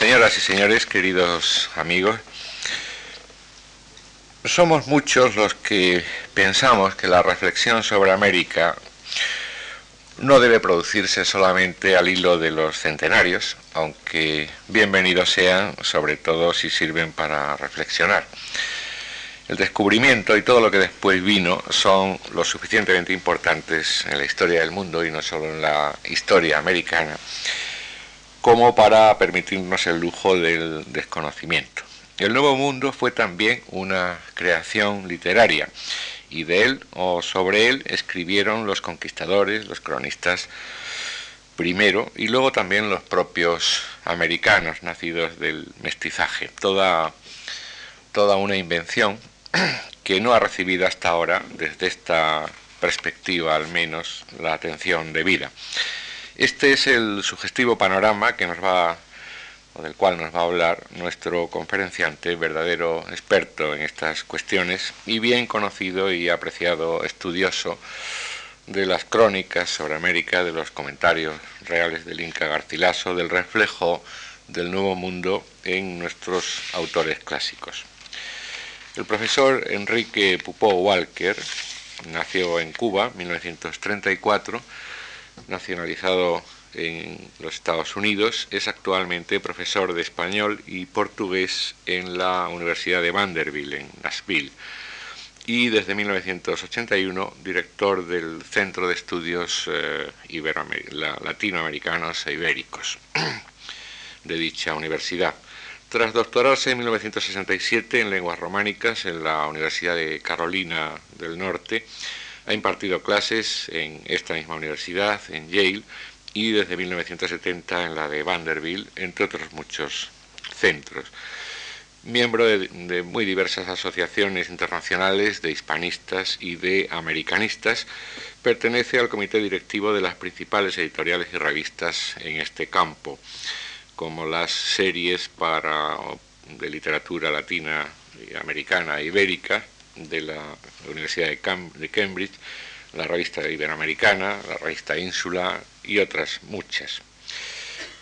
Señoras y señores, queridos amigos, somos muchos los que pensamos que la reflexión sobre América no debe producirse solamente al hilo de los centenarios, aunque bienvenidos sean, sobre todo si sirven para reflexionar. El descubrimiento y todo lo que después vino son lo suficientemente importantes en la historia del mundo y no solo en la historia americana como para permitirnos el lujo del desconocimiento. El Nuevo Mundo fue también una creación literaria y de él o sobre él escribieron los conquistadores, los cronistas primero y luego también los propios americanos nacidos del mestizaje. Toda, toda una invención que no ha recibido hasta ahora, desde esta perspectiva al menos, la atención debida. Este es el sugestivo panorama que nos va o del cual nos va a hablar nuestro conferenciante, verdadero experto en estas cuestiones y bien conocido y apreciado estudioso de las crónicas sobre América, de los comentarios reales del Inca Garcilaso, del reflejo del Nuevo Mundo en nuestros autores clásicos. El profesor Enrique Pupó Walker nació en Cuba, en 1934, nacionalizado en los Estados Unidos, es actualmente profesor de español y portugués en la Universidad de Vanderbilt, en Nashville, y desde 1981 director del Centro de Estudios eh, Latinoamericanos e Ibéricos de dicha universidad. Tras doctorarse en 1967 en lenguas románicas en la Universidad de Carolina del Norte, ha impartido clases en esta misma universidad, en Yale, y desde 1970 en la de Vanderbilt, entre otros muchos centros. Miembro de, muy diversas asociaciones internacionales de hispanistas y de americanistas, pertenece al comité directivo de las principales editoriales y revistas en este campo, como las series para, de literatura latina, americana e ibérica, de la Universidad de, Cambridge, la revista iberoamericana, la revista Ínsula y otras muchas.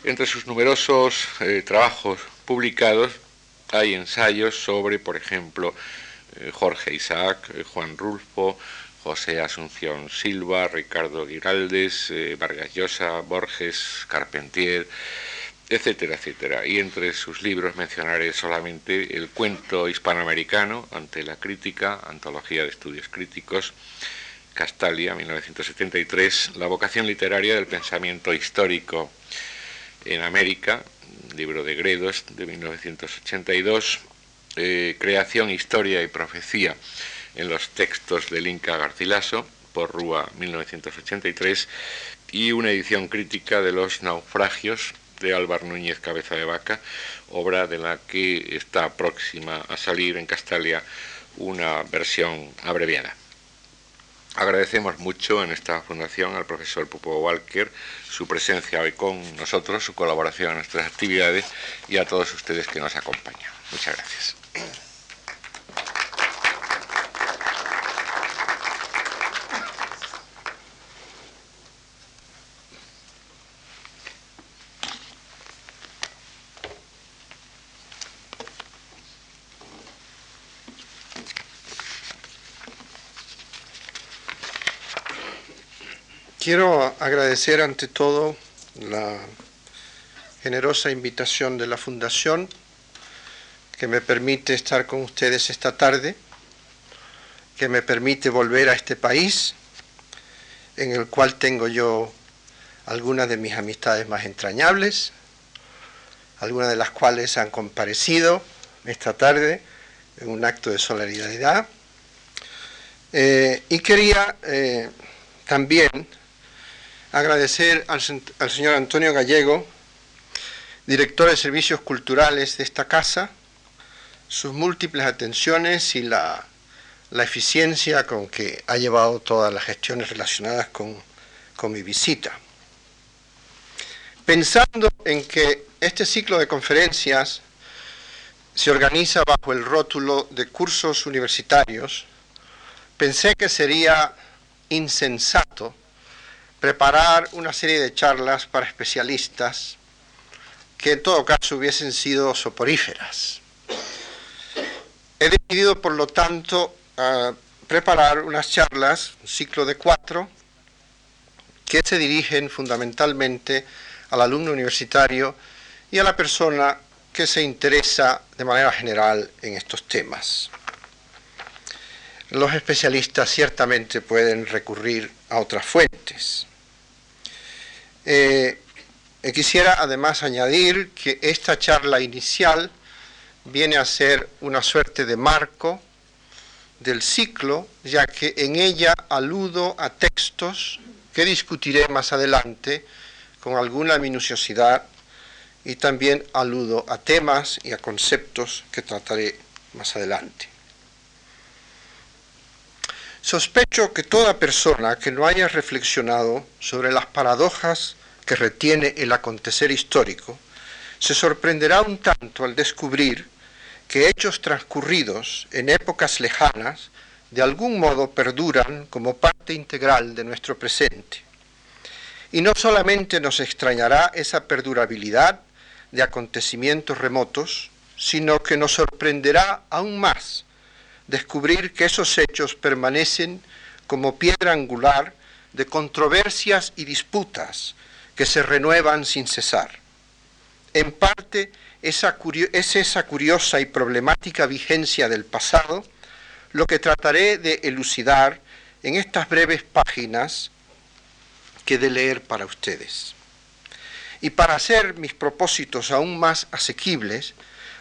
Entre sus numerosos eh, trabajos publicados hay ensayos sobre, por ejemplo, eh, Jorge Isaac, eh, Juan Rulfo, José Asunción Silva, Ricardo Giraldes, Vargas Llosa, Borges, Carpentier, etcétera, etcétera. Y entre sus libros mencionaré solamente el cuento hispanoamericano ante la crítica, antología de estudios críticos, Castalia, 1973, La vocación literaria del pensamiento histórico en América, libro de Gredos, de 1982, eh, Creación, Historia y Profecía en los textos del Inca Garcilaso, por Rúa, 1983, y una edición crítica de los naufragios de Álvar Núñez Cabeza de Vaca, obra de la que está próxima a salir en Castalia una versión abreviada. Agradecemos mucho en esta fundación al profesor Pupo Walker su presencia hoy con nosotros, su colaboración en nuestras actividades y a todos ustedes que nos acompañan. Muchas gracias. Quiero agradecer ante todo la generosa invitación de la Fundación que me permite estar con ustedes esta tarde, que me permite volver a este país en el cual tengo yo algunas de mis amistades más entrañables, algunas de las cuales han comparecido esta tarde en un acto de solidaridad. Eh, y quería eh, también agradecer al, señor Antonio Gallego, director de Servicios Culturales de esta casa, sus múltiples atenciones y la, eficiencia con que ha llevado todas las gestiones relacionadas con, con mi visita. Pensando en que este ciclo de conferencias se organiza bajo el rótulo de cursos universitarios, pensé que sería insensato preparar una serie de charlas para especialistas que en todo caso hubiesen sido soporíferas. He decidido, por lo tanto, preparar unas charlas, un ciclo de cuatro, que se dirigen fundamentalmente al alumno universitario y a la persona que se interesa de manera general en estos temas. Los especialistas ciertamente pueden recurrir a otras fuentes. Eh, quisiera además añadir que esta charla inicial viene a ser una suerte de marco del ciclo, ya que en ella aludo a textos que discutiré más adelante con alguna minuciosidad y también aludo a temas y a conceptos que trataré más adelante. Sospecho que toda persona que no haya reflexionado sobre las paradojas que retiene el acontecer histórico se sorprenderá un tanto al descubrir que hechos transcurridos en épocas lejanas de algún modo perduran como parte integral de nuestro presente. Y no solamente nos extrañará esa perdurabilidad de acontecimientos remotos, sino que nos sorprenderá aún más descubrir que esos hechos permanecen como piedra angular de controversias y disputas que se renuevan sin cesar. En parte, esa es esa curiosa y problemática vigencia del pasado lo que trataré de elucidar en estas breves páginas que de leer para ustedes. Y para hacer mis propósitos aún más asequibles,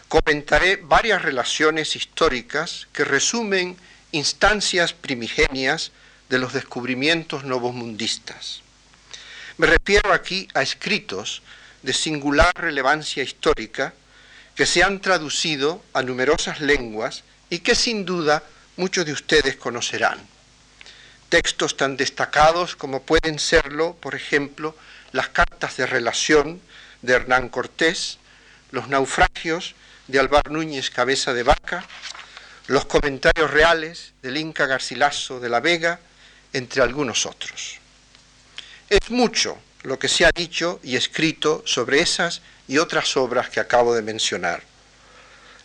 comentaré varias relaciones históricas que resumen instancias primigenias de los descubrimientos novomundistas. Me refiero aquí a escritos de singular relevancia histórica que se han traducido a numerosas lenguas y que sin duda muchos de ustedes conocerán. Textos tan destacados como pueden serlo, por ejemplo, las cartas de relación de Hernán Cortés, los naufragios de Alvar Núñez Cabeza de Vaca, los comentarios reales del Inca Garcilaso de la Vega, entre algunos otros. Es mucho lo que se ha dicho y escrito sobre esas y otras obras que acabo de mencionar.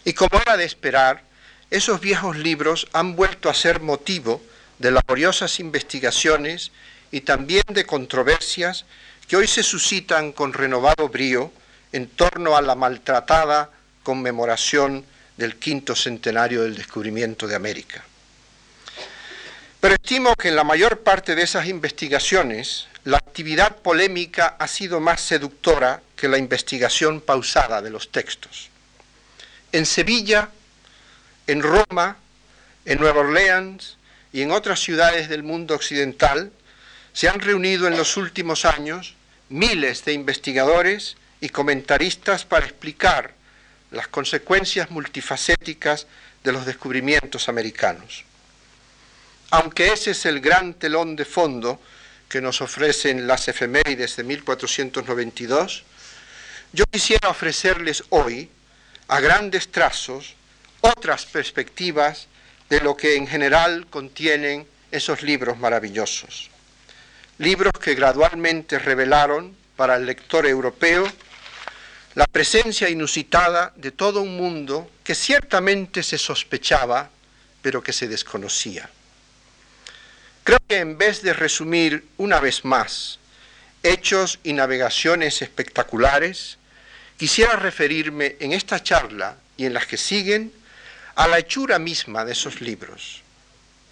Y como era de esperar, esos viejos libros han vuelto a ser motivo de laboriosas investigaciones y también de controversias que hoy se suscitan con renovado brío en torno a la maltratada conmemoración del quinto centenario del descubrimiento de América. Pero estimo que en la mayor parte de esas investigaciones la actividad polémica ha sido más seductora que la investigación pausada de los textos. En Sevilla, en Roma, en Nueva Orleans y en otras ciudades del mundo occidental se han reunido en los últimos años miles de investigadores y comentaristas para explicar las consecuencias multifacéticas de los descubrimientos americanos. Aunque ese es el gran telón de fondo que nos ofrecen las efemérides de 1492, yo quisiera ofrecerles hoy, a grandes trazos, otras perspectivas de lo que en general contienen esos libros maravillosos. Libros que gradualmente revelaron para el lector europeo la presencia inusitada de todo un mundo que ciertamente se sospechaba, pero que se desconocía. Creo que en vez de resumir una vez más hechos y navegaciones espectaculares, quisiera referirme en esta charla y en las que siguen a la hechura misma de esos libros.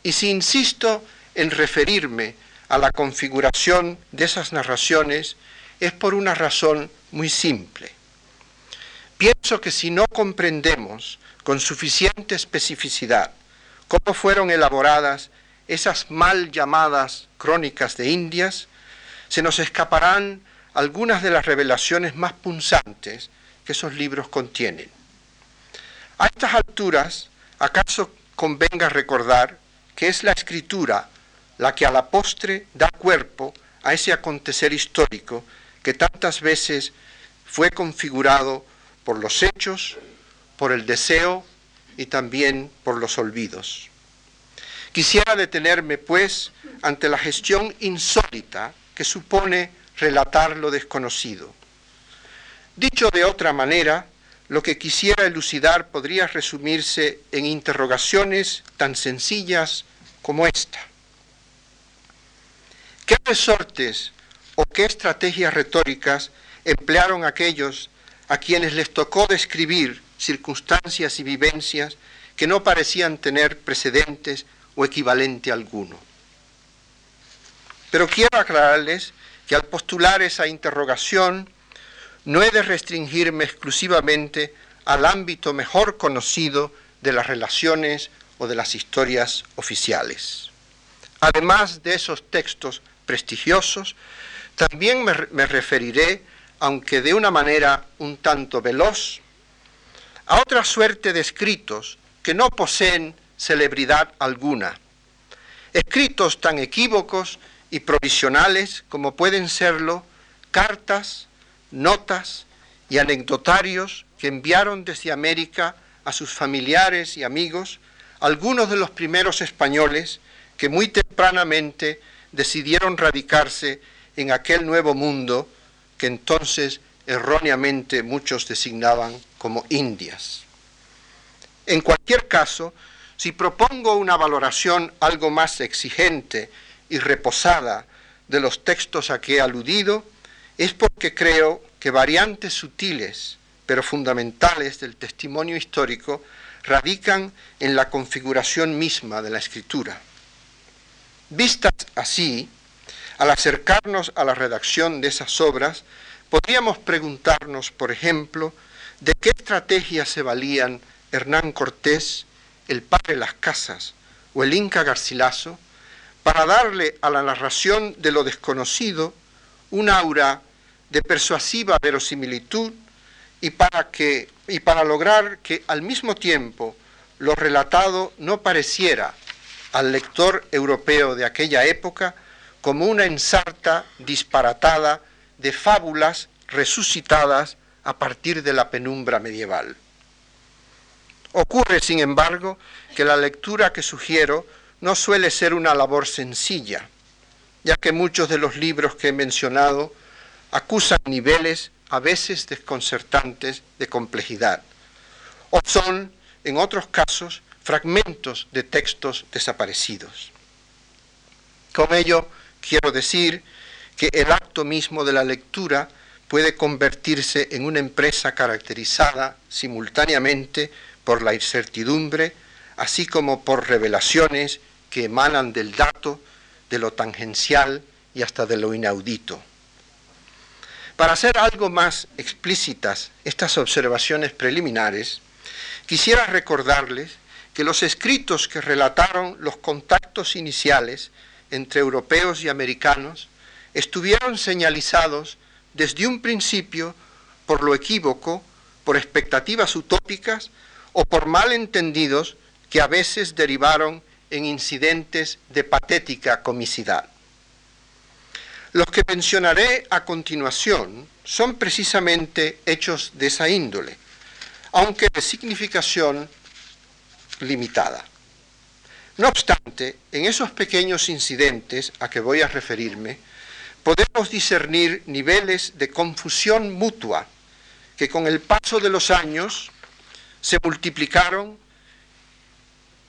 Y si insisto en referirme a la configuración de esas narraciones, es por una razón muy simple. Pienso que si no comprendemos con suficiente especificidad cómo fueron elaboradas esas mal llamadas crónicas de Indias, se nos escaparán algunas de las revelaciones más punzantes que esos libros contienen. A estas alturas, acaso convenga recordar que es la escritura la que a la postre da cuerpo a ese acontecer histórico que tantas veces fue configurado por los hechos, por el deseo y también por los olvidos. Quisiera detenerme, pues, ante la gestión insólita que supone relatar lo desconocido. Dicho de otra manera, lo que quisiera elucidar podría resumirse en interrogaciones tan sencillas como esta. ¿Qué resortes o qué estrategias retóricas emplearon aquellos a quienes les tocó describir circunstancias y vivencias que no parecían tener precedentes equivalente alguno? Pero quiero aclararles que al postular esa interrogación no he de restringirme exclusivamente al ámbito mejor conocido de las relaciones o de las historias oficiales. Además de esos textos prestigiosos, también me, referiré, aunque de una manera un tanto veloz, a otra suerte de escritos que no poseen celebridad alguna, escritos tan equívocos y provisionales como pueden serlo cartas, notas y anecdotarios que enviaron desde América a sus familiares y amigos algunos de los primeros españoles que muy tempranamente decidieron radicarse en aquel nuevo mundo que entonces erróneamente muchos designaban como Indias. En cualquier caso, si propongo una valoración algo más exigente y reposada de los textos a que he aludido, es porque creo que variantes sutiles pero fundamentales del testimonio histórico radican en la configuración misma de la escritura. Vistas así, al acercarnos a la redacción de esas obras, podríamos preguntarnos, por ejemplo, de qué estrategias se valían Hernán Cortés, el padre Las Casas o el Inca Garcilaso para darle a la narración de lo desconocido un aura de persuasiva verosimilitud y para, que, y para lograr que al mismo tiempo lo relatado no pareciera al lector europeo de aquella época como una ensarta disparatada de fábulas resucitadas a partir de la penumbra medieval. Ocurre, sin embargo, que la lectura que sugiero no suele ser una labor sencilla, ya que muchos de los libros que he mencionado acusan niveles a veces desconcertantes de complejidad, o son, en otros casos, fragmentos de textos desaparecidos. Con ello, quiero decir que el acto mismo de la lectura puede convertirse en una empresa caracterizada simultáneamente por la incertidumbre, así como por revelaciones que emanan del dato, de lo tangencial y hasta de lo inaudito. Para hacer algo más explícitas estas observaciones preliminares, quisiera recordarles que los escritos que relataron los contactos iniciales entre europeos y americanos estuvieron señalizados desde un principio por lo equívoco, por expectativas utópicas o por malentendidos que a veces derivaron en incidentes de patética comicidad. Los que mencionaré a continuación son precisamente hechos de esa índole, aunque de significación limitada. No obstante, en esos pequeños incidentes a que voy a referirme, podemos discernir niveles de confusión mutua que con el paso de los años se multiplicaron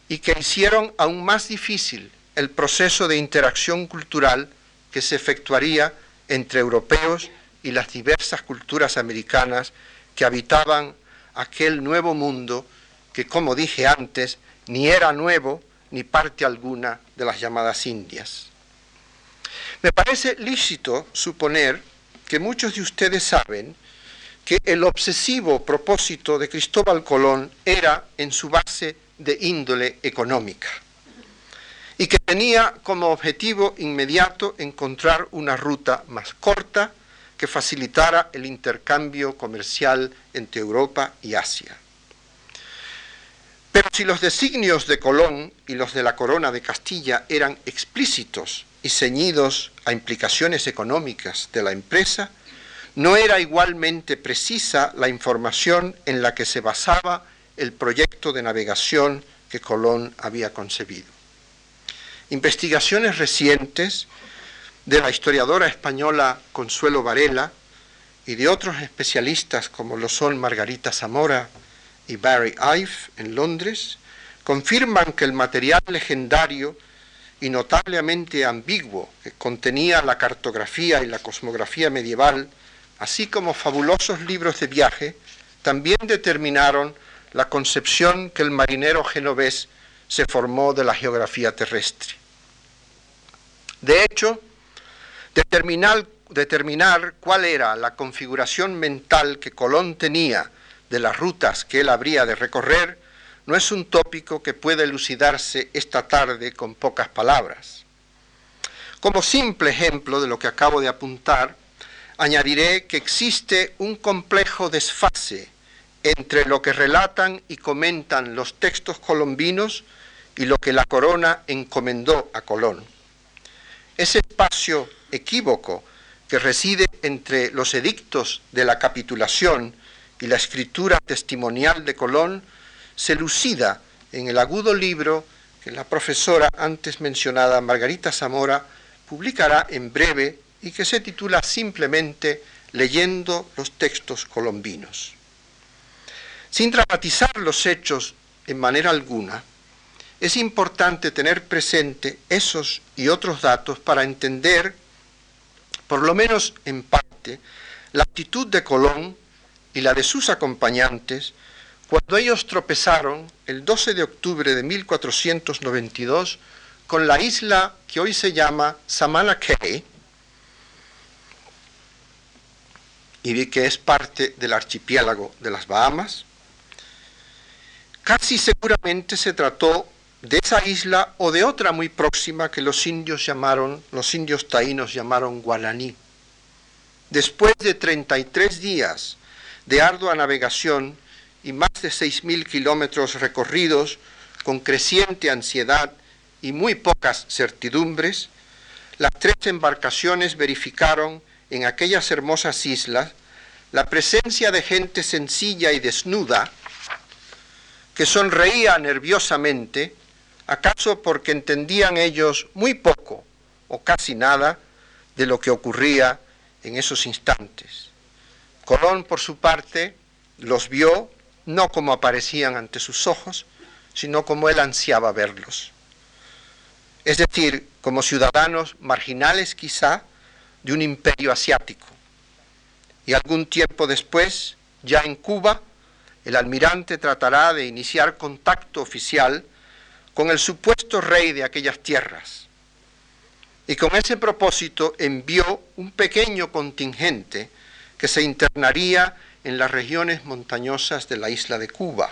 y que hicieron aún más difícil el proceso de interacción cultural que se efectuaría entre europeos y las diversas culturas americanas que habitaban aquel nuevo mundo que, como dije antes, ni era nuevo ni parte alguna de las llamadas Indias. Me parece lícito suponer que muchos de ustedes saben que el obsesivo propósito de Cristóbal Colón era en su base de índole económica y que tenía como objetivo inmediato encontrar una ruta más corta que facilitara el intercambio comercial entre Europa y Asia. Pero si los designios de Colón y los de la corona de Castilla eran explícitos y ceñidos a implicaciones económicas de la empresa, no era igualmente precisa la información en la que se basaba el proyecto de navegación que Colón había concebido. Investigaciones recientes de la historiadora española Consuelo Varela y de otros especialistas como lo son Margarita Zamora y Barry Ive en Londres, confirman que el material legendario y notablemente ambiguo que contenía la cartografía y la cosmografía medieval, así como fabulosos libros de viaje, también determinaron la concepción que el marinero genovés se formó de la geografía terrestre. De hecho, determinar, cuál era la configuración mental que Colón tenía de las rutas que él habría de recorrer no es un tópico que pueda elucidarse esta tarde con pocas palabras. Como simple ejemplo de lo que acabo de apuntar, añadiré que existe un complejo desfase entre lo que relatan y comentan los textos colombinos y lo que la corona encomendó a Colón. Ese espacio equívoco que reside entre los edictos de la capitulación y la escritura testimonial de Colón se lucida en el agudo libro que la profesora antes mencionada Margarita Zamora publicará en breve y que se titula simplemente Leyendo los textos colombinos. Sin dramatizar los hechos en manera alguna, es importante tener presente esos y otros datos para entender, por lo menos en parte, la actitud de Colón y la de sus acompañantes cuando ellos tropezaron el 12 de octubre de 1492 con la isla que hoy se llama Samana Cay y que es parte del archipiélago de las Bahamas, casi seguramente se trató de esa isla o de otra muy próxima que los indios llamaron, los indios taínos llamaron Guaraní. Después de 33 días de ardua navegación, y más de 6.000 kilómetros recorridos con creciente ansiedad y muy pocas certidumbres, las tres embarcaciones verificaron en aquellas hermosas islas la presencia de gente sencilla y desnuda que sonreía nerviosamente, acaso porque entendían ellos muy poco o casi nada de lo que ocurría en esos instantes. Colón, por su parte, los vio no como aparecían ante sus ojos, sino como él ansiaba verlos. Es decir, como ciudadanos marginales quizá de un imperio asiático. Y algún tiempo después, ya en Cuba, el almirante tratará de iniciar contacto oficial con el supuesto rey de aquellas tierras. Y con ese propósito envió un pequeño contingente que se internaría en las regiones montañosas de la isla de Cuba.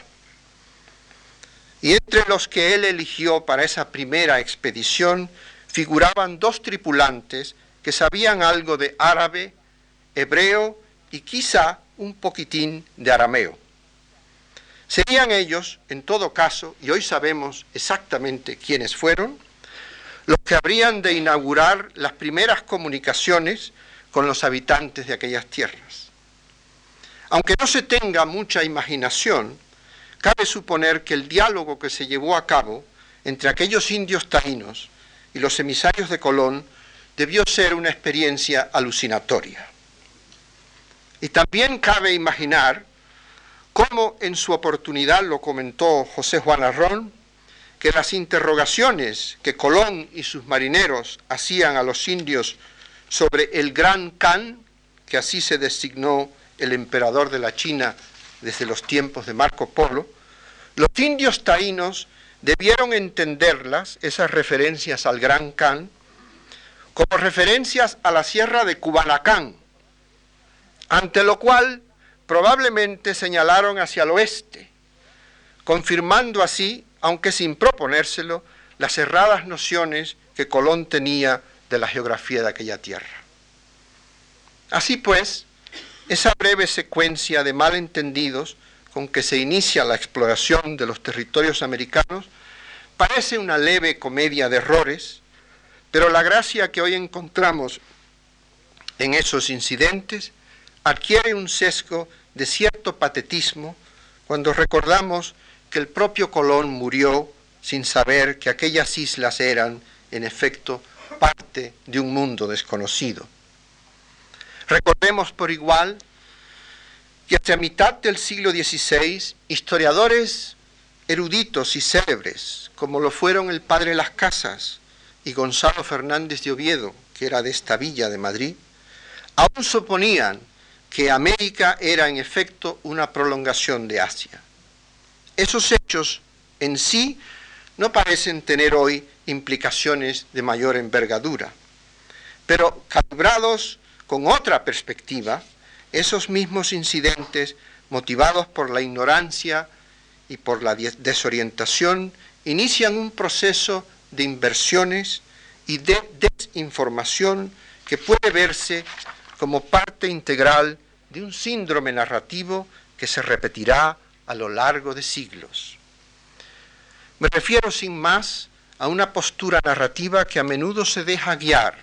Y entre los que él eligió para esa primera expedición figuraban dos tripulantes que sabían algo de árabe, hebreo y quizá un poquitín de arameo. Serían ellos, en todo caso, y hoy sabemos exactamente quiénes fueron, los que habrían de inaugurar las primeras comunicaciones con los habitantes de aquellas tierras. Aunque no se tenga mucha imaginación, cabe suponer que el diálogo que se llevó a cabo entre aquellos indios taínos y los emisarios de Colón debió ser una experiencia alucinatoria. Y también cabe imaginar cómo en su oportunidad lo comentó José Juan Arrón, que las interrogaciones que Colón y sus marineros hacían a los indios sobre el Gran Khan, que así se designó el emperador de la China desde los tiempos de Marco Polo, los indios taínos debieron entenderlas, esas referencias al Gran Khan, como referencias a la sierra de Cubanacán, ante lo cual probablemente señalaron hacia el oeste, confirmando así, aunque sin proponérselo, las erradas nociones que Colón tenía de la geografía de aquella tierra. Así pues, esa breve secuencia de malentendidos con que se inicia la exploración de los territorios americanos parece una leve comedia de errores, pero la gracia que hoy encontramos en esos incidentes adquiere un sesgo de cierto patetismo cuando recordamos que el propio Colón murió sin saber que aquellas islas eran, en efecto, parte de un mundo desconocido. Recordemos por igual que hacia mitad del siglo XVI, historiadores eruditos y célebres, como lo fueron el padre Las Casas y Gonzalo Fernández de Oviedo, que era de esta villa de Madrid, aún suponían que América era en efecto una prolongación de Asia. Esos hechos en sí no parecen tener hoy implicaciones de mayor envergadura, pero calibrados con otra perspectiva, esos mismos incidentes, motivados por la ignorancia y por la desorientación, inician un proceso de inversiones y de desinformación que puede verse como parte integral de un síndrome narrativo que se repetirá a lo largo de siglos. Me refiero sin más a una postura narrativa que a menudo se deja guiar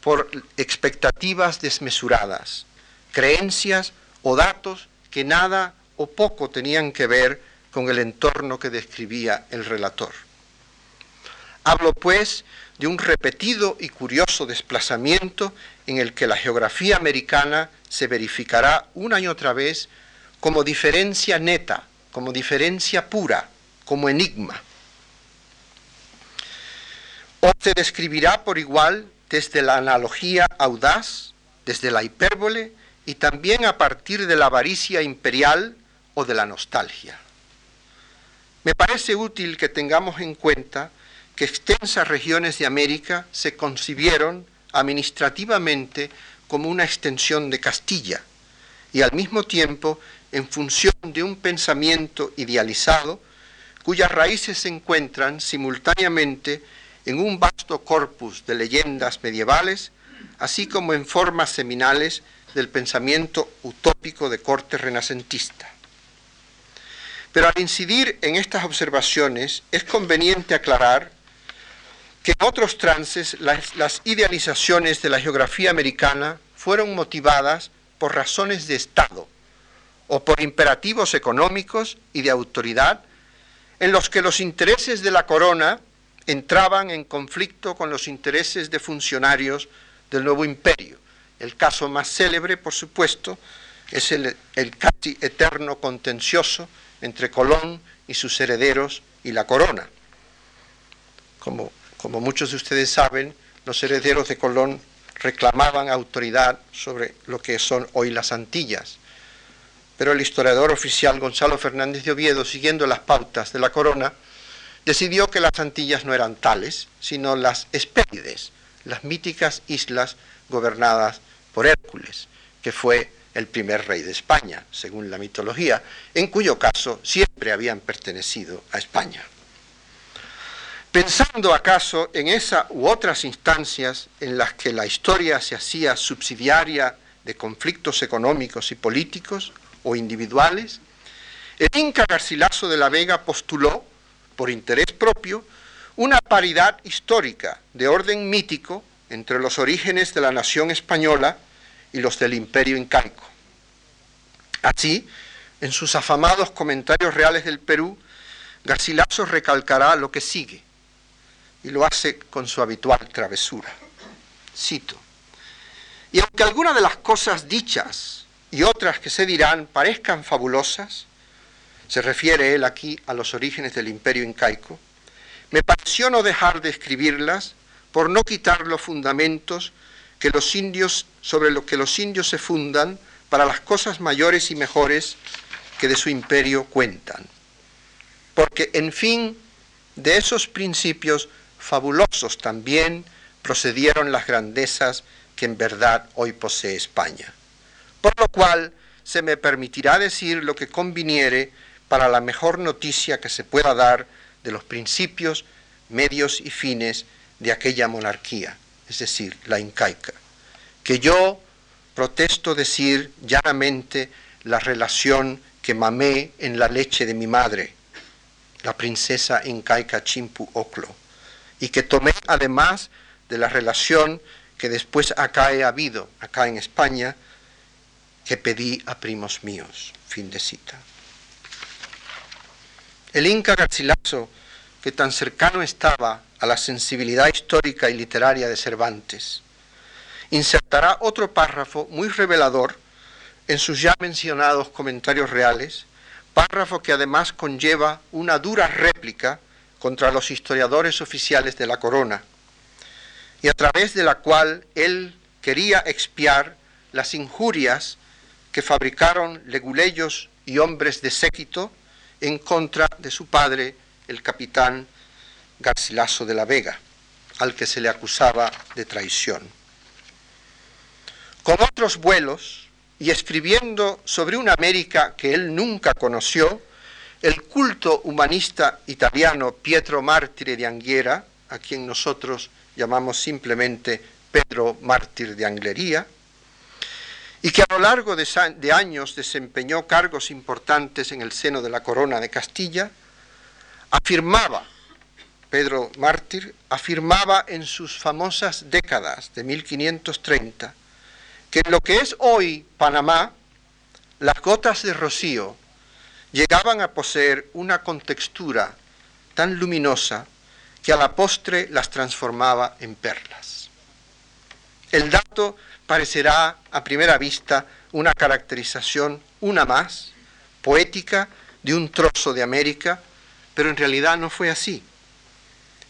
por expectativas desmesuradas, creencias o datos que nada o poco tenían que ver con el entorno que describía el relator. Hablo, pues, de un repetido y curioso desplazamiento en el que la geografía americana se verificará una y otra vez como diferencia neta, como diferencia pura, como enigma. O se describirá por igual desde la analogía audaz, desde la hipérbole y también a partir de la avaricia imperial o de la nostalgia. Me parece útil que tengamos en cuenta extensas regiones de América se concibieron administrativamente como una extensión de Castilla y al mismo tiempo en función de un pensamiento idealizado cuyas raíces se encuentran simultáneamente en un vasto corpus de leyendas medievales, así como en formas seminales del pensamiento utópico de corte renacentista. Pero al incidir en estas observaciones es conveniente aclarar que en otros trances las, idealizaciones de la geografía americana fueron motivadas por razones de Estado o por imperativos económicos y de autoridad en los que los intereses de la corona entraban en conflicto con los intereses de funcionarios del nuevo imperio. El caso más célebre, por supuesto, es el, el casi eterno contencioso entre Colón y sus herederos y la corona. Como, como muchos de ustedes saben, los herederos de Colón reclamaban autoridad sobre lo que son hoy las Antillas. Pero el historiador oficial Gonzalo Fernández de Oviedo, siguiendo las pautas de la corona, decidió que las Antillas no eran tales, sino las Hespérides, las míticas islas gobernadas por Hércules, que fue el primer rey de España, según la mitología, en cuyo caso siempre habían pertenecido a España. Pensando acaso en esa u otras instancias en las que la historia se hacía subsidiaria de conflictos económicos y políticos o individuales, el Inca Garcilaso de la Vega postuló por interés propio, una paridad histórica de orden mítico entre los orígenes de la nación española y los del imperio incaico. Así, en sus afamados comentarios reales del Perú, Garcilaso recalcará lo que sigue, y lo hace con su habitual travesura. Cito, y aunque algunas de las cosas dichas y otras que se dirán parezcan fabulosas, se refiere él aquí a los orígenes del imperio incaico, me pareció no dejar de escribirlas por no quitar los fundamentos que los indios, sobre los que los indios se fundan para las cosas mayores y mejores que de su imperio cuentan. Porque, en fin, de esos principios fabulosos también procedieron las grandezas que en verdad hoy posee España. Por lo cual se me permitirá decir lo que conviniere para la mejor noticia que se pueda dar de los principios, medios y fines de aquella monarquía, es decir, la incaica, que yo protesto decir llanamente la relación que mamé en la leche de mi madre, la princesa incaica Chimpu Oclo, y que tomé además de la relación que después acá he habido, acá en España, que pedí a primos míos. Fin de cita. El Inca Garcilaso, que tan cercano estaba a la sensibilidad histórica y literaria de Cervantes, insertará otro párrafo muy revelador en sus ya mencionados comentarios reales, párrafo que además conlleva una dura réplica contra los historiadores oficiales de la corona, y a través de la cual él quería expiar las injurias que fabricaron leguleyos y hombres de séquito en contra de su padre, el capitán Garcilaso de la Vega, al que se le acusaba de traición. Con otros vuelos y escribiendo sobre una América que él nunca conoció, el culto humanista italiano Pietro Mártir de Anghiera, a quien nosotros llamamos simplemente Pedro Mártir de Anglería, y que a lo largo de, de, años desempeñó cargos importantes en el seno de la corona de Castilla, afirmaba, Pedro Mártir, afirmaba en sus famosas décadas de 1530, que en lo que es hoy Panamá, las gotas de rocío llegaban a poseer una contextura tan luminosa que a la postre las transformaba en perlas. El dato parecerá a primera vista una caracterización, una más, poética de un trozo de América, pero en realidad no fue así.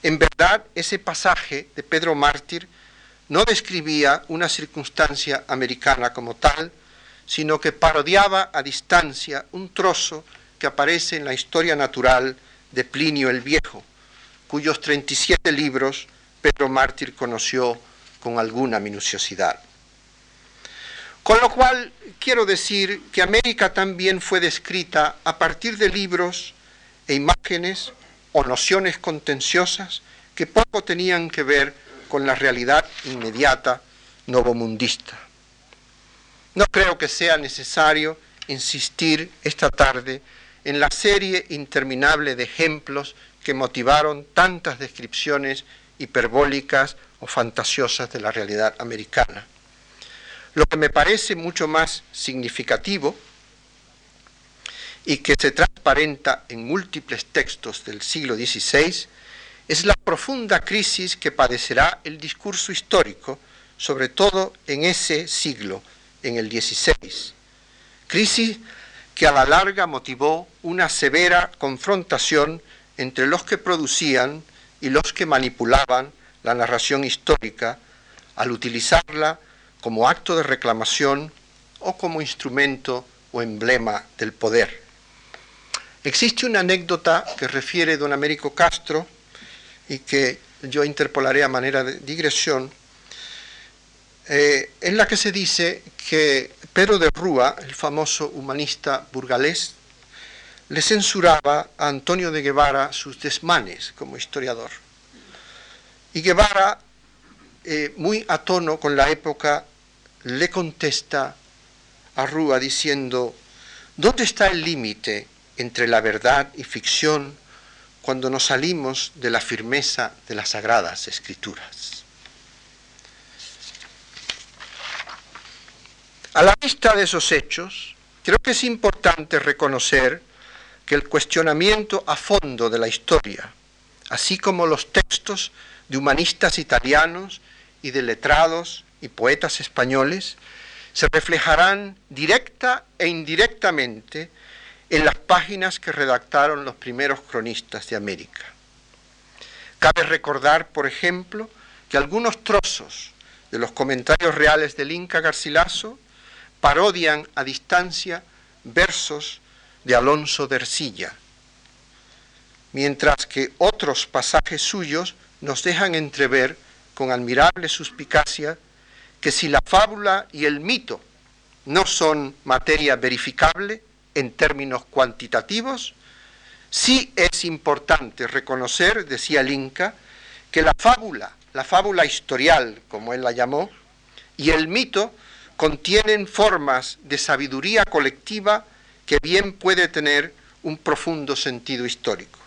En verdad, ese pasaje de Pedro Mártir no describía una circunstancia americana como tal, sino que parodiaba a distancia un trozo que aparece en la historia natural de Plinio el Viejo, cuyos 37 libros Pedro Mártir conoció con alguna minuciosidad. Con lo cual quiero decir que América también fue descrita a partir de libros e imágenes o nociones contenciosas que poco tenían que ver con la realidad inmediata novomundista. No creo que sea necesario insistir esta tarde en la serie interminable de ejemplos que motivaron tantas descripciones hiperbólicas o fantasiosas de la realidad americana. Lo que me parece mucho más significativo y que se transparenta en múltiples textos del siglo XVI es la profunda crisis que padecerá el discurso histórico, sobre todo en ese siglo, en el XVI. Crisis que a la larga motivó una severa confrontación entre los que producían y los que manipulaban la narración histórica al utilizarla como acto de reclamación o como instrumento o emblema del poder. Existe una anécdota que refiere don Américo Castro y que yo interpolaré a manera de digresión, eh, en la que se dice que Pedro de Rúa, el famoso humanista burgalés, le censuraba a Antonio de Guevara sus desmanes como historiador. Y Guevara, eh, muy a tono con la época, le contesta a Rúa diciendo, ¿dónde está el límite entre la verdad y ficción cuando nos salimos de la firmeza de las sagradas escrituras? A la vista de esos hechos, creo que es importante reconocer que el cuestionamiento a fondo de la historia, así como los textos de humanistas italianos y de letrados y poetas españoles, se reflejarán directa e indirectamente en las páginas que redactaron los primeros cronistas de América. Cabe recordar, por ejemplo, que algunos trozos de los comentarios reales del Inca Garcilaso parodian a distancia versos de Alonso de Ercilla, mientras que otros pasajes suyos nos dejan entrever con admirable suspicacia que si la fábula y el mito no son materia verificable en términos cuantitativos, sí es importante reconocer, decía el Inca, que la fábula, la fábula historial, como él la llamó, y el mito contienen formas de sabiduría colectiva que bien puede tener un profundo sentido histórico.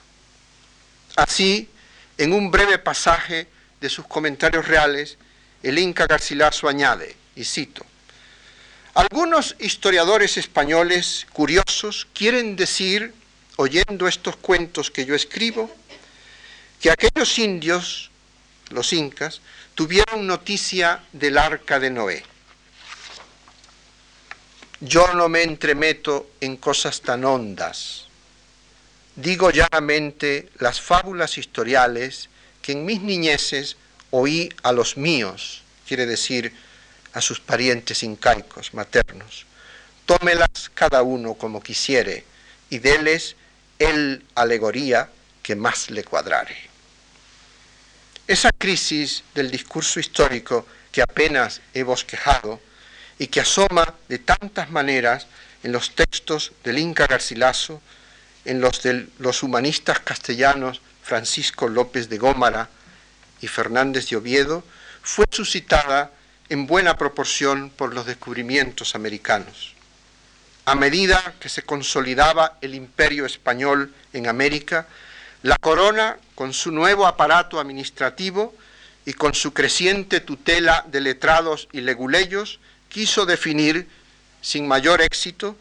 Así, en un breve pasaje de sus comentarios reales, el Inca Garcilaso añade, y cito, algunos historiadores españoles curiosos quieren decir, oyendo estos cuentos que yo escribo, que aquellos indios los incas, tuvieron noticia del arca de Noé. Yo no me entremeto en cosas tan hondas. Digo llanamente las fábulas historiales que en mis niñeces oí a los míos, quiere decir a sus parientes incaicos, maternos. Tómelas cada uno como quisiere y déles el alegoría que más le cuadrare. Esa crisis del discurso histórico que apenas he bosquejado y que asoma de tantas maneras en los textos del Inca Garcilaso, en los de los humanistas castellanos Francisco López de Gómara y Fernández de Oviedo, fue suscitada en buena proporción por los descubrimientos americanos. A medida que se consolidaba el imperio español en América, la corona, con su nuevo aparato administrativo y con su creciente tutela de letrados y leguleyos, quiso definir, sin mayor éxito,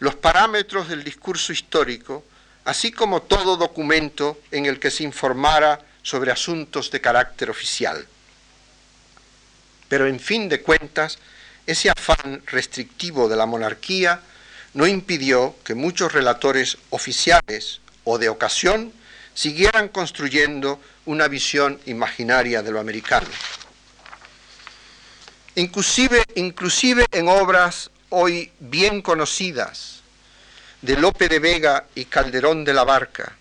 los parámetros del discurso histórico, así como todo documento en el que se informara sobre asuntos de carácter oficial. Pero en fin de cuentas, ese afán restrictivo de la monarquía no impidió que muchos relatores oficiales o de ocasión siguieran construyendo una visión imaginaria de lo americano. Inclusive, inclusive en obras hoy bien conocidas de Lope de Vega y Calderón de la Barca,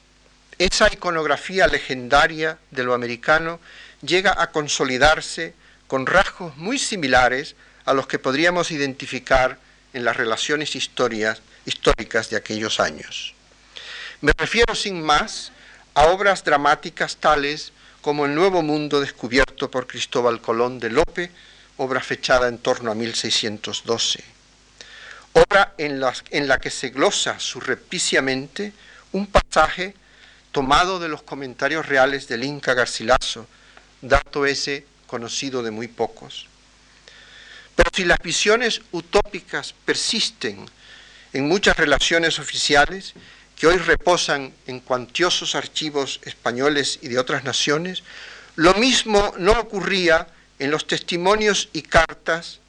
esa iconografía legendaria de lo americano llega a consolidarse con rasgos muy similares a los que podríamos identificar en las relaciones históricas de aquellos años. Me refiero sin más a obras dramáticas tales como El Nuevo Mundo descubierto por Cristóbal Colón de Lope, obra fechada en torno a 1612, obra en la, en la que se glosa surrepticiamente un pasaje tomado de los comentarios reales del Inca Garcilaso, dato ese conocido de muy pocos. Pero si las visiones utópicas persisten en muchas relaciones oficiales, que hoy reposan en cuantiosos archivos españoles y de otras naciones, lo mismo no ocurría en los testimonios y cartas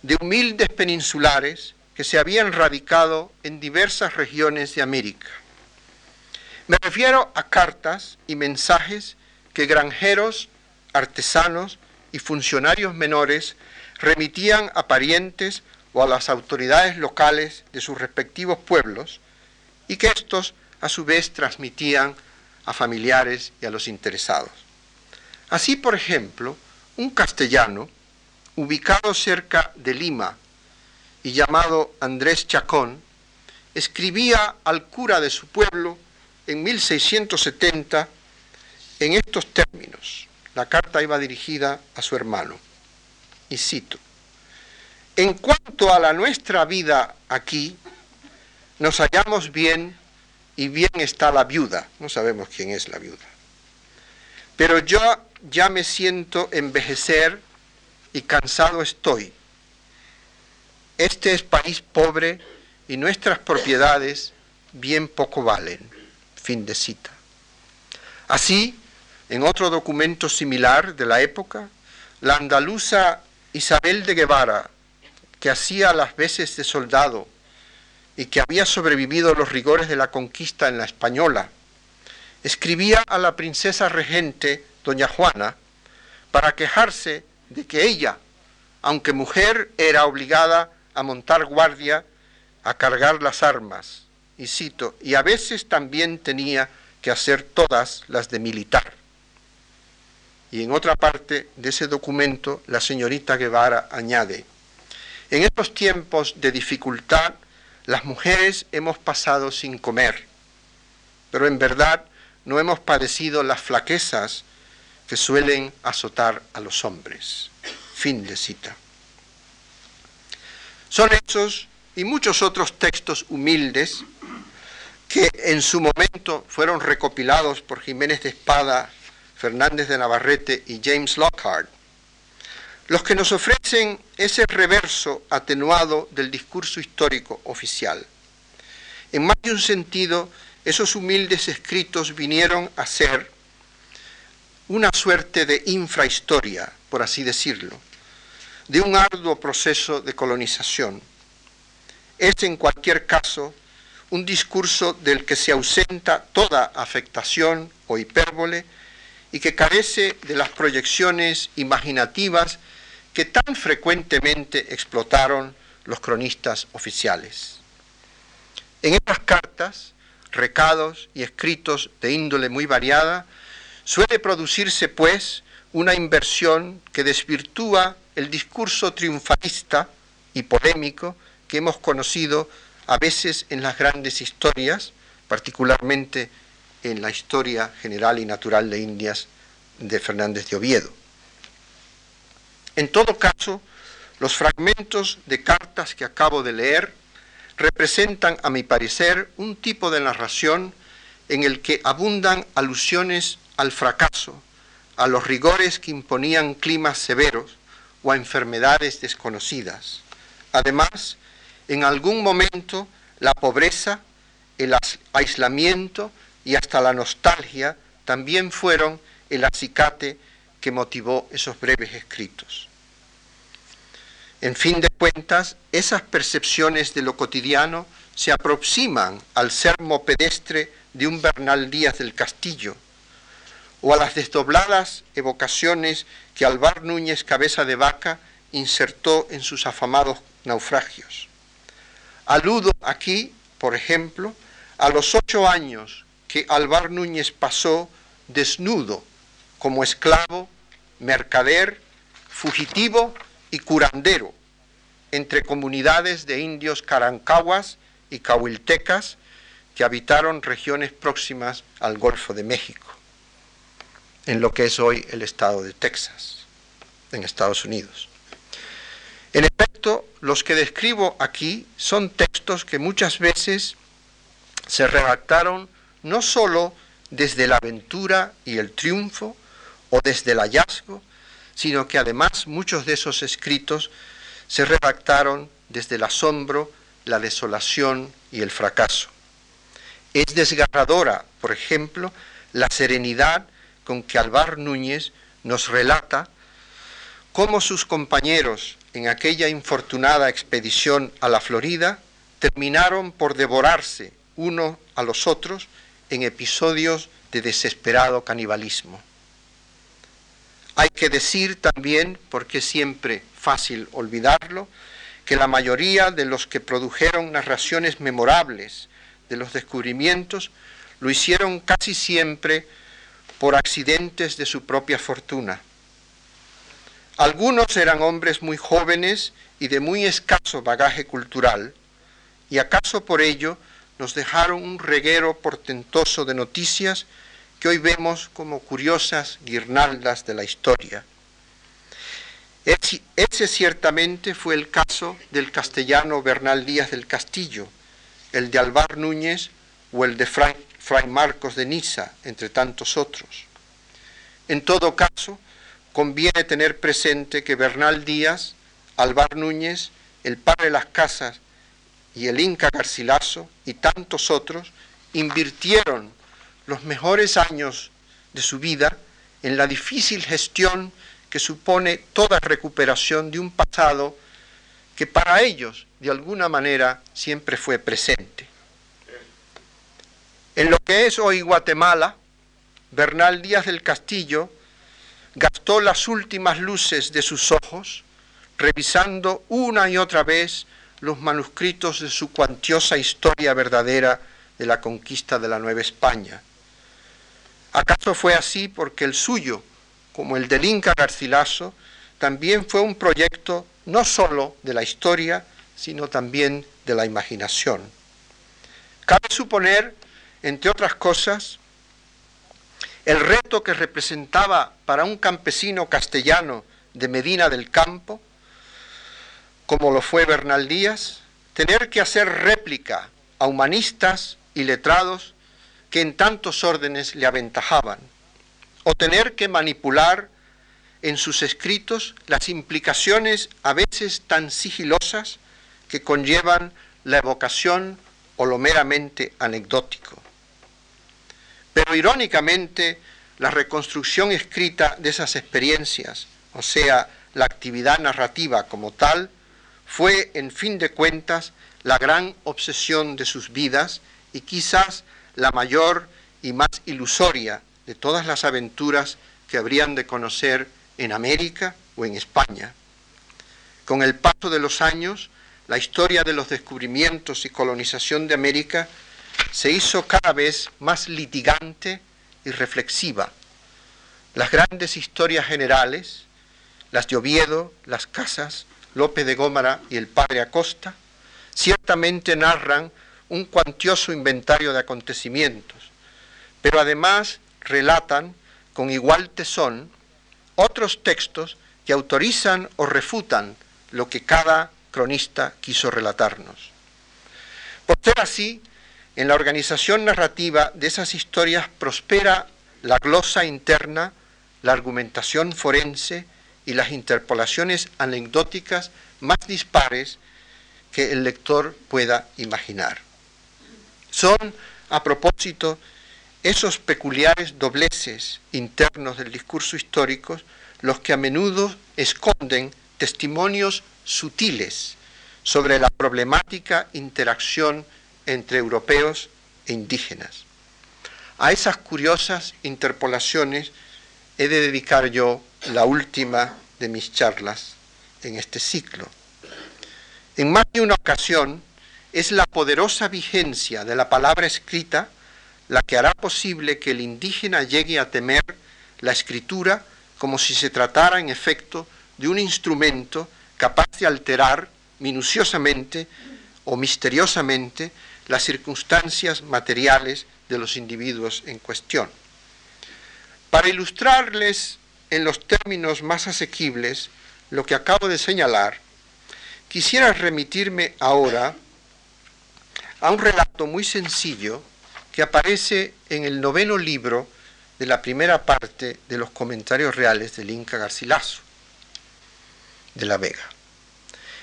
de humildes peninsulares que se habían radicado en diversas regiones de América. Me refiero a cartas y mensajes que granjeros, artesanos y funcionarios menores remitían a parientes o a las autoridades locales de sus respectivos pueblos, y que estos a su vez transmitían a familiares y a los interesados. Así, por ejemplo, un castellano, ubicado cerca de Lima y llamado Andrés Chacón, escribía al cura de su pueblo en 1670 en estos términos. La carta iba dirigida a su hermano. Y cito, en cuanto a la nuestra vida aquí, nos hallamos bien y bien está la viuda. No sabemos quién es la viuda. Pero yo ya me siento envejecer y cansado estoy. Este es país pobre y nuestras propiedades bien poco valen. Fin de cita. Así, en otro documento similar de la época, la andaluza Isabel de Guevara, que hacía las veces de soldado y que había sobrevivido los rigores de la conquista en la española, escribía a la princesa regente, doña Juana, para quejarse de que ella, aunque mujer, era obligada a montar guardia, a cargar las armas, y cito, y a veces también tenía que hacer todas las de militar. Y en otra parte de ese documento, la señorita Guevara añade, en estos tiempos de dificultad, las mujeres hemos pasado sin comer, pero en verdad no hemos padecido las flaquezas que suelen azotar a los hombres. Fin de cita. Son estos y muchos otros textos humildes que en su momento fueron recopilados por Jiménez de Espada, Fernández de Navarrete y James Lockhart, los que nos ofrecen ese reverso atenuado del discurso histórico oficial. En más de un sentido, esos humildes escritos vinieron a ser una suerte de infrahistoria, por así decirlo, de un arduo proceso de colonización. Es en cualquier caso un discurso del que se ausenta toda afectación o hipérbole y que carece de las proyecciones imaginativas que tan frecuentemente explotaron los cronistas oficiales. En estas cartas, recados y escritos de índole muy variada, suele producirse, pues, una inversión que desvirtúa el discurso triunfalista y polémico que hemos conocido a veces en las grandes historias, particularmente en la historia general y natural de Indias de Fernández de Oviedo. En todo caso, los fragmentos de cartas que acabo de leer representan, a mi parecer, un tipo de narración en el que abundan alusiones al fracaso, a los rigores que imponían climas severos o a enfermedades desconocidas. Además, en algún momento la pobreza, el aislamiento y hasta la nostalgia también fueron el acicate que motivó esos breves escritos. En fin de cuentas, esas percepciones de lo cotidiano se aproximan al sermo pedestre de un Bernal Díaz del Castillo, o a las desdobladas evocaciones que Alvar Núñez Cabeza de Vaca insertó en sus afamados naufragios. Aludo aquí, por ejemplo, a los ocho años que Alvar Núñez pasó desnudo como esclavo, mercader, fugitivo y curandero entre comunidades de indios carancahuas y cahuiltecas que habitaron regiones próximas al Golfo de México, en lo que es hoy el estado de Texas, en Estados Unidos. En efecto, los que describo aquí son textos que muchas veces se redactaron no sólo desde la aventura y el triunfo o desde el hallazgo, sino que además muchos de esos escritos se redactaron desde el asombro, la desolación y el fracaso. Es desgarradora, por ejemplo, la serenidad con que Alvar Núñez nos relata cómo sus compañeros en aquella infortunada expedición a la Florida terminaron por devorarse uno a los otros en episodios de desesperado canibalismo. Hay que decir también, porque es siempre fácil olvidarlo, que la mayoría de los que produjeron narraciones memorables de los descubrimientos lo hicieron casi siempre por accidentes de su propia fortuna algunos eran hombres muy jóvenes y de muy escaso bagaje cultural, y acaso por ello nos dejaron un reguero portentoso de noticias que hoy vemos como curiosas guirnaldas de la historia. Ese ciertamente fue el caso del castellano Bernal Díaz del Castillo, el de Alvar Núñez o el de Fray, Fray Marcos de Niza, entre tantos otros. En todo caso, conviene tener presente que Bernal Díaz, Alvar Núñez, el padre las casas y el Inca Garcilaso y tantos otros invirtieron los mejores años de su vida en la difícil gestión que supone toda recuperación de un pasado que para ellos, de alguna manera, siempre fue presente. En lo que es hoy Guatemala, Bernal Díaz del Castillo gastó las últimas luces de sus ojos revisando una y otra vez los manuscritos de su cuantiosa historia verdadera de la conquista de la Nueva España. ¿Acaso fue así porque el suyo, como el del Inca Garcilaso, también fue un proyecto no sólo de la historia, sino también de la imaginación? Cabe suponer, entre otras cosas, el reto que representaba para un campesino castellano de Medina del Campo, como lo fue Bernal Díaz, tener que hacer réplica a humanistas y letrados que en tantos órdenes le aventajaban, o tener que manipular en sus escritos las implicaciones a veces tan sigilosas que conllevan la evocación o lo meramente anecdótico. Pero irónicamente, la reconstrucción escrita de esas experiencias, o sea, la actividad narrativa como tal, fue, en fin de cuentas, la gran obsesión de sus vidas y quizás la mayor y más ilusoria de todas las aventuras que habrían de conocer en América o en España. Con el paso de los años, la historia de los descubrimientos y colonización de América se hizo cada vez más litigante y reflexiva. Las grandes historias generales, las de Oviedo, las Casas, López de Gómara y el padre Acosta, ciertamente narran un cuantioso inventario de acontecimientos, pero además relatan con igual tesón otros textos que autorizan o refutan lo que cada cronista quiso relatarnos. Por ser así, en la organización narrativa de esas historias prospera la glosa interna, la argumentación forense y las interpolaciones anecdóticas más dispares que el lector pueda imaginar. Son, a propósito, esos peculiares dobleces internos del discurso histórico los que a menudo esconden testimonios sutiles sobre la problemática interacción entre europeos e indígenas. A esas curiosas interpolaciones he de dedicar yo la última de mis charlas en este ciclo. En más de una ocasión es la poderosa vigencia de la palabra escrita la que hará posible que el indígena llegue a temer la escritura como si se tratara en efecto de un instrumento capaz de alterar minuciosamente o misteriosamente las circunstancias materiales de los individuos en cuestión. Para ilustrarles en los términos más asequibles lo que acabo de señalar, quisiera remitirme ahora a un relato muy sencillo que aparece en el noveno libro de la primera parte de los comentarios reales del Inca Garcilaso de la Vega.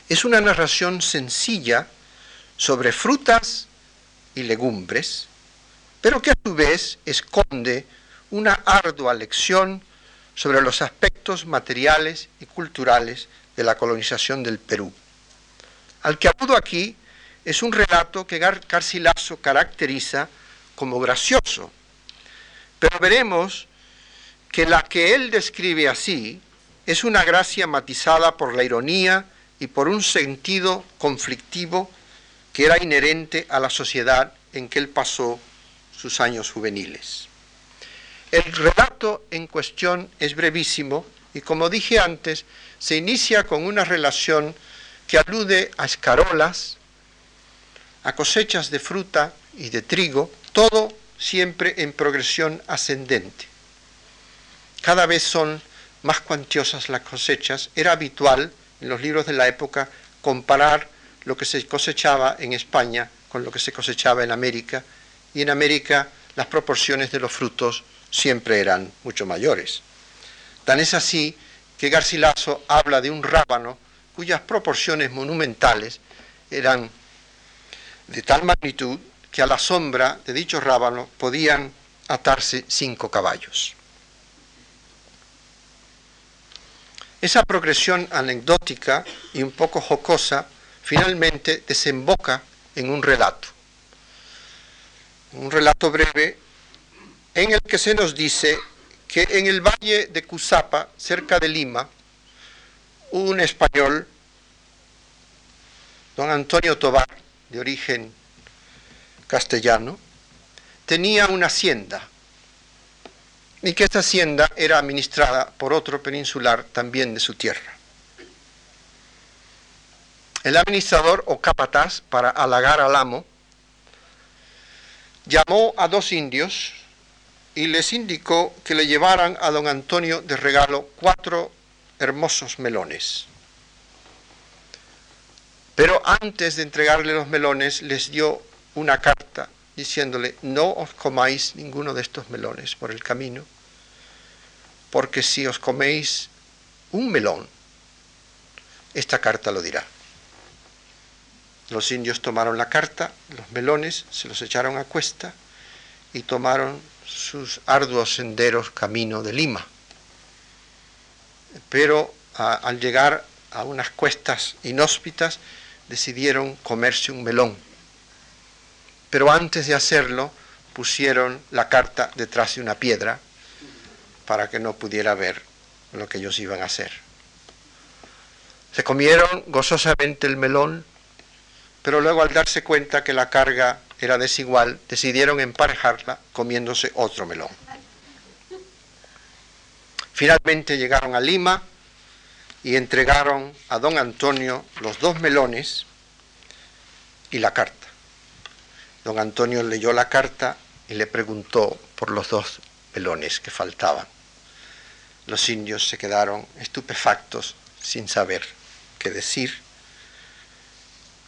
Es una narración sencilla sobre frutas y legumbres, pero que a su vez esconde una ardua lección sobre los aspectos materiales y culturales de la colonización del Perú. Al que acudo aquí es un relato que Garcilaso caracteriza como gracioso, pero veremos que la que él describe así es una gracia matizada por la ironía y por un sentido conflictivo que era inherente a la sociedad en que él pasó sus años juveniles. El relato en cuestión es brevísimo y como dije antes, se inicia con una relación que alude a escarolas, a cosechas de fruta y de trigo, todo siempre en progresión ascendente. Cada vez son más cuantiosas las cosechas. Era habitual en los libros de la época comparar lo que se cosechaba en España con lo que se cosechaba en América, y en América las proporciones de los frutos siempre eran mucho mayores. Tan es así que Garcilaso habla de un rábano cuyas proporciones monumentales eran de tal magnitud que a la sombra de dicho rábano podían atarse cinco caballos. Esa progresión anecdótica y un poco jocosa finalmente desemboca en un relato. Un relato breve en el que se nos dice que en el valle de Cusapa, cerca de Lima, un español, don Antonio Tobar, de origen castellano, tenía una hacienda y que esta hacienda era administrada por otro peninsular también de su tierra. El administrador o capataz, para halagar al amo, llamó a dos indios y les indicó que le llevaran a don Antonio de regalo cuatro hermosos melones. Pero antes de entregarle los melones les dio una carta diciéndole, no os comáis ninguno de estos melones por el camino, porque si os coméis un melón, esta carta lo dirá. Los indios tomaron la carta, los melones, se los echaron a cuesta y tomaron sus arduos senderos camino de Lima. Pero al llegar a unas cuestas inhóspitas decidieron comerse un melón. Pero antes de hacerlo pusieron la carta detrás de una piedra para que no pudiera ver lo que ellos iban a hacer. Se comieron gozosamente el melón, pero luego al darse cuenta que la carga era desigual, decidieron emparejarla comiéndose otro melón. Finalmente llegaron a Lima y entregaron a don Antonio los dos melones y la carta. Don Antonio leyó la carta y le preguntó por los dos melones que faltaban. Los indios se quedaron estupefactos sin saber qué decir.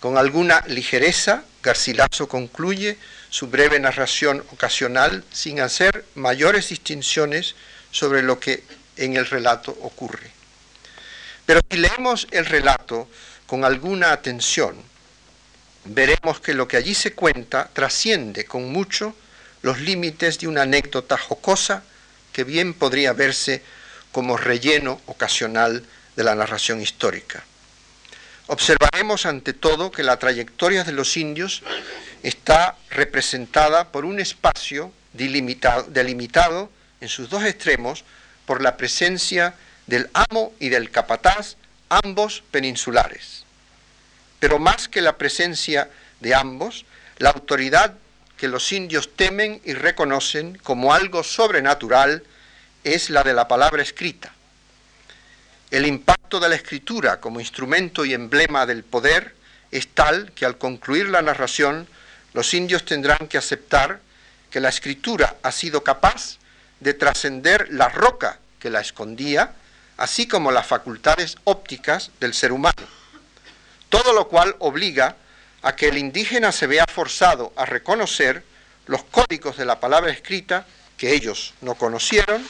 Con alguna ligereza, Garcilaso concluye su breve narración ocasional sin hacer mayores distinciones sobre lo que en el relato ocurre. Pero si leemos el relato con alguna atención, veremos que lo que allí se cuenta trasciende con mucho los límites de una anécdota jocosa que bien podría verse como relleno ocasional de la narración histórica. Observaremos ante todo que la trayectoria de los indios está representada por un espacio delimitado, en sus dos extremos por la presencia del amo y del capataz, ambos peninsulares. Pero más que la presencia de ambos, la autoridad que los indios temen y reconocen como algo sobrenatural es la de la palabra escrita. El impacto de la escritura como instrumento y emblema del poder es tal que al concluir la narración los indios tendrán que aceptar que la escritura ha sido capaz de trascender la roca que la escondía, así como las facultades ópticas del ser humano. Todo lo cual obliga a que el indígena se vea forzado a reconocer los códigos de la palabra escrita que ellos no conocieron,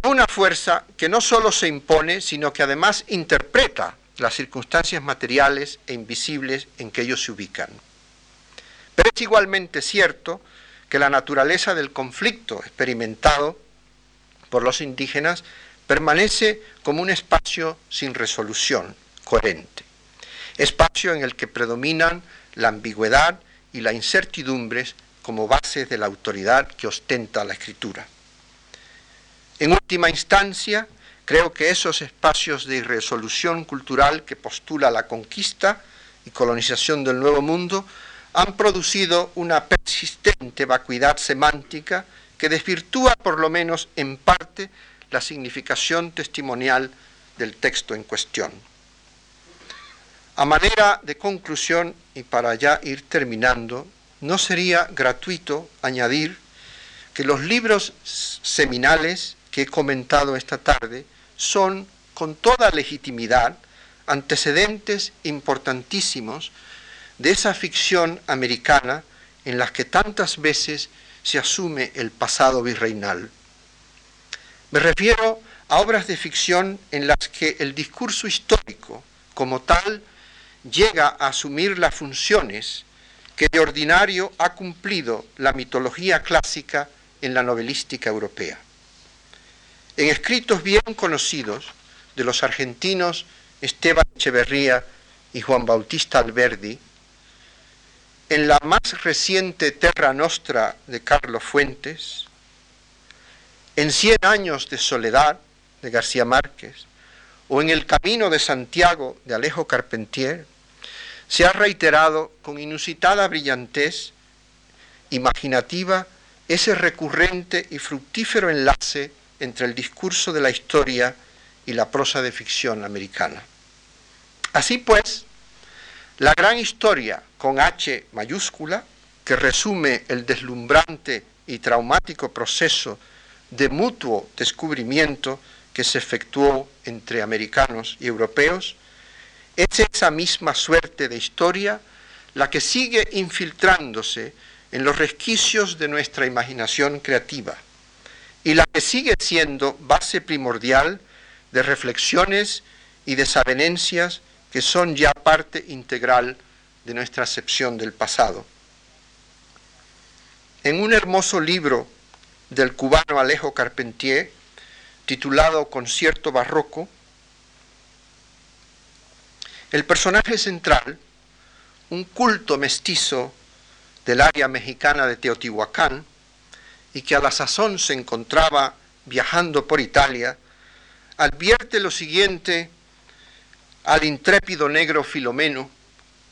como una fuerza que no sólo se impone, sino que además interpreta las circunstancias materiales e invisibles en que ellos se ubican. Pero es igualmente cierto que la naturaleza del conflicto experimentado por los indígenas permanece como un espacio sin resolución, coherente, espacio en el que predominan la ambigüedad y la incertidumbre como bases de la autoridad que ostenta la escritura. En última instancia, creo que esos espacios de irresolución cultural que postula la conquista y colonización del Nuevo Mundo han producido una persistente vacuidad semántica que desvirtúa por lo menos en parte la significación testimonial del texto en cuestión. A manera de conclusión y para ya ir terminando, no sería gratuito añadir que los libros seminales que he comentado esta tarde son con toda legitimidad antecedentes importantísimos de esa ficción americana en la que tantas veces se asume el pasado virreinal. Me refiero a obras de ficción en las que el discurso histórico como tal llega a asumir las funciones que de ordinario ha cumplido la mitología clásica en la novelística europea. En escritos bien conocidos de los argentinos Esteban Echeverría y Juan Bautista Alberdi, en la más reciente Terra Nostra de Carlos Fuentes, en Cien años de soledad de García Márquez, o en El Camino de Santiago de Alejo Carpentier, se ha reiterado con inusitada brillantez imaginativa ese recurrente y fructífero enlace entre el discurso de la historia y la prosa de ficción americana. Así pues, la gran historia con H mayúscula, que resume el deslumbrante y traumático proceso de mutuo descubrimiento que se efectuó entre americanos y europeos, es esa misma suerte de historia la que sigue infiltrándose en los resquicios de nuestra imaginación creativa y la que sigue siendo base primordial de reflexiones y desavenencias que son ya parte integral de nuestra acepción del pasado. En un hermoso libro del cubano Alejo Carpentier, titulado Concierto Barroco, el personaje central, un culto mestizo del área mexicana de Teotihuacán, y que a la sazón se encontraba viajando por Italia, advierte lo siguiente al intrépido negro Filomeno,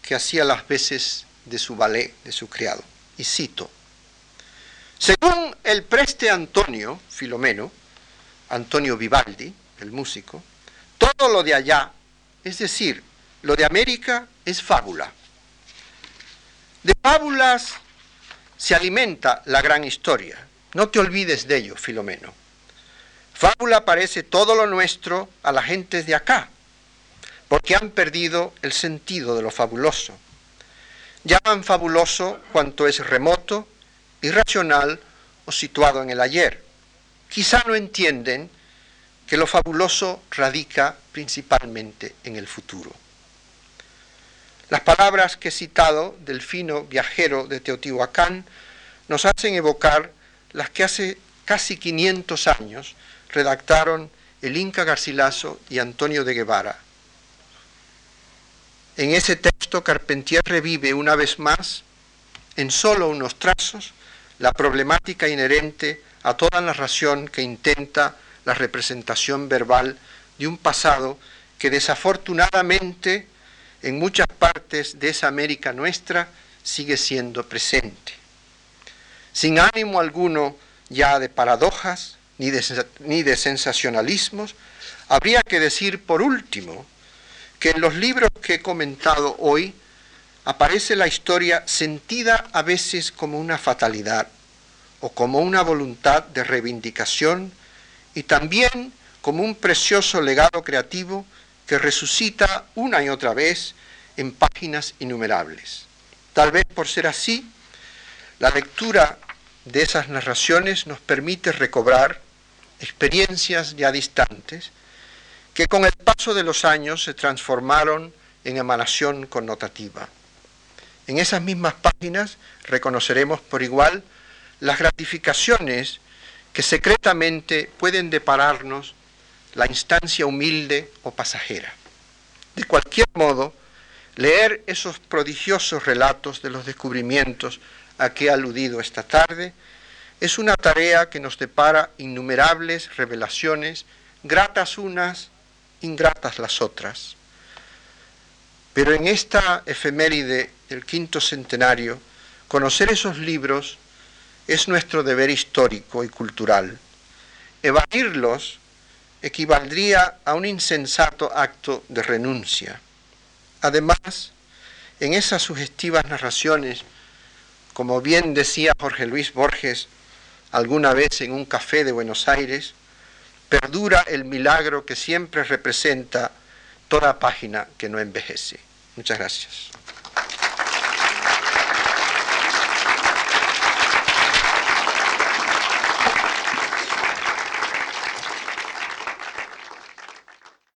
que hacía las veces de su ballet, de su criado. Y cito, según el preste Antonio Filomeno, Antonio Vivaldi, el músico, todo lo de allá, es decir, lo de América es fábula. De fábulas se alimenta la gran historia. No te olvides de ello, Filomeno. Fábula parece todo lo nuestro a la gente de acá, porque han perdido el sentido de lo fabuloso. Llaman fabuloso cuanto es remoto, irracional o situado en el ayer. Quizá no entienden que lo fabuloso radica principalmente en el futuro. Las palabras que he citado del fino viajero de Teotihuacán nos hacen evocar las que hace casi 500 años redactaron el Inca Garcilaso y Antonio de Guevara. En ese texto Carpentier revive una vez más, en solo unos trazos, la problemática inherente a toda narración que intenta la representación verbal de un pasado que desafortunadamente en muchas partes de esa América nuestra sigue siendo presente. Sin ánimo alguno ya de paradojas ni de, ni de sensacionalismos, habría que decir por último que en los libros que he comentado hoy aparece la historia sentida a veces como una fatalidad o como una voluntad de reivindicación y también como un precioso legado creativo que resucita una y otra vez en páginas innumerables. Tal vez por ser así, la lectura de esas narraciones nos permite recobrar experiencias ya distantes que con el paso de los años se transformaron en emanación connotativa. En esas mismas páginas reconoceremos por igual las gratificaciones que secretamente pueden depararnos la instancia humilde o pasajera. De cualquier modo, leer esos prodigiosos relatos de los descubrimientos a que he aludido esta tarde es una tarea que nos depara innumerables revelaciones, gratas unas, ingratas las otras. Pero en esta efeméride del quinto centenario, conocer esos libros es nuestro deber histórico y cultural. Evadirlos equivaldría a un insensato acto de renuncia. Además, en esas sugestivas narraciones, como bien decía Jorge Luis Borges alguna vez en un café de Buenos Aires, perdura el milagro que siempre representa toda página que no envejece. Muchas gracias.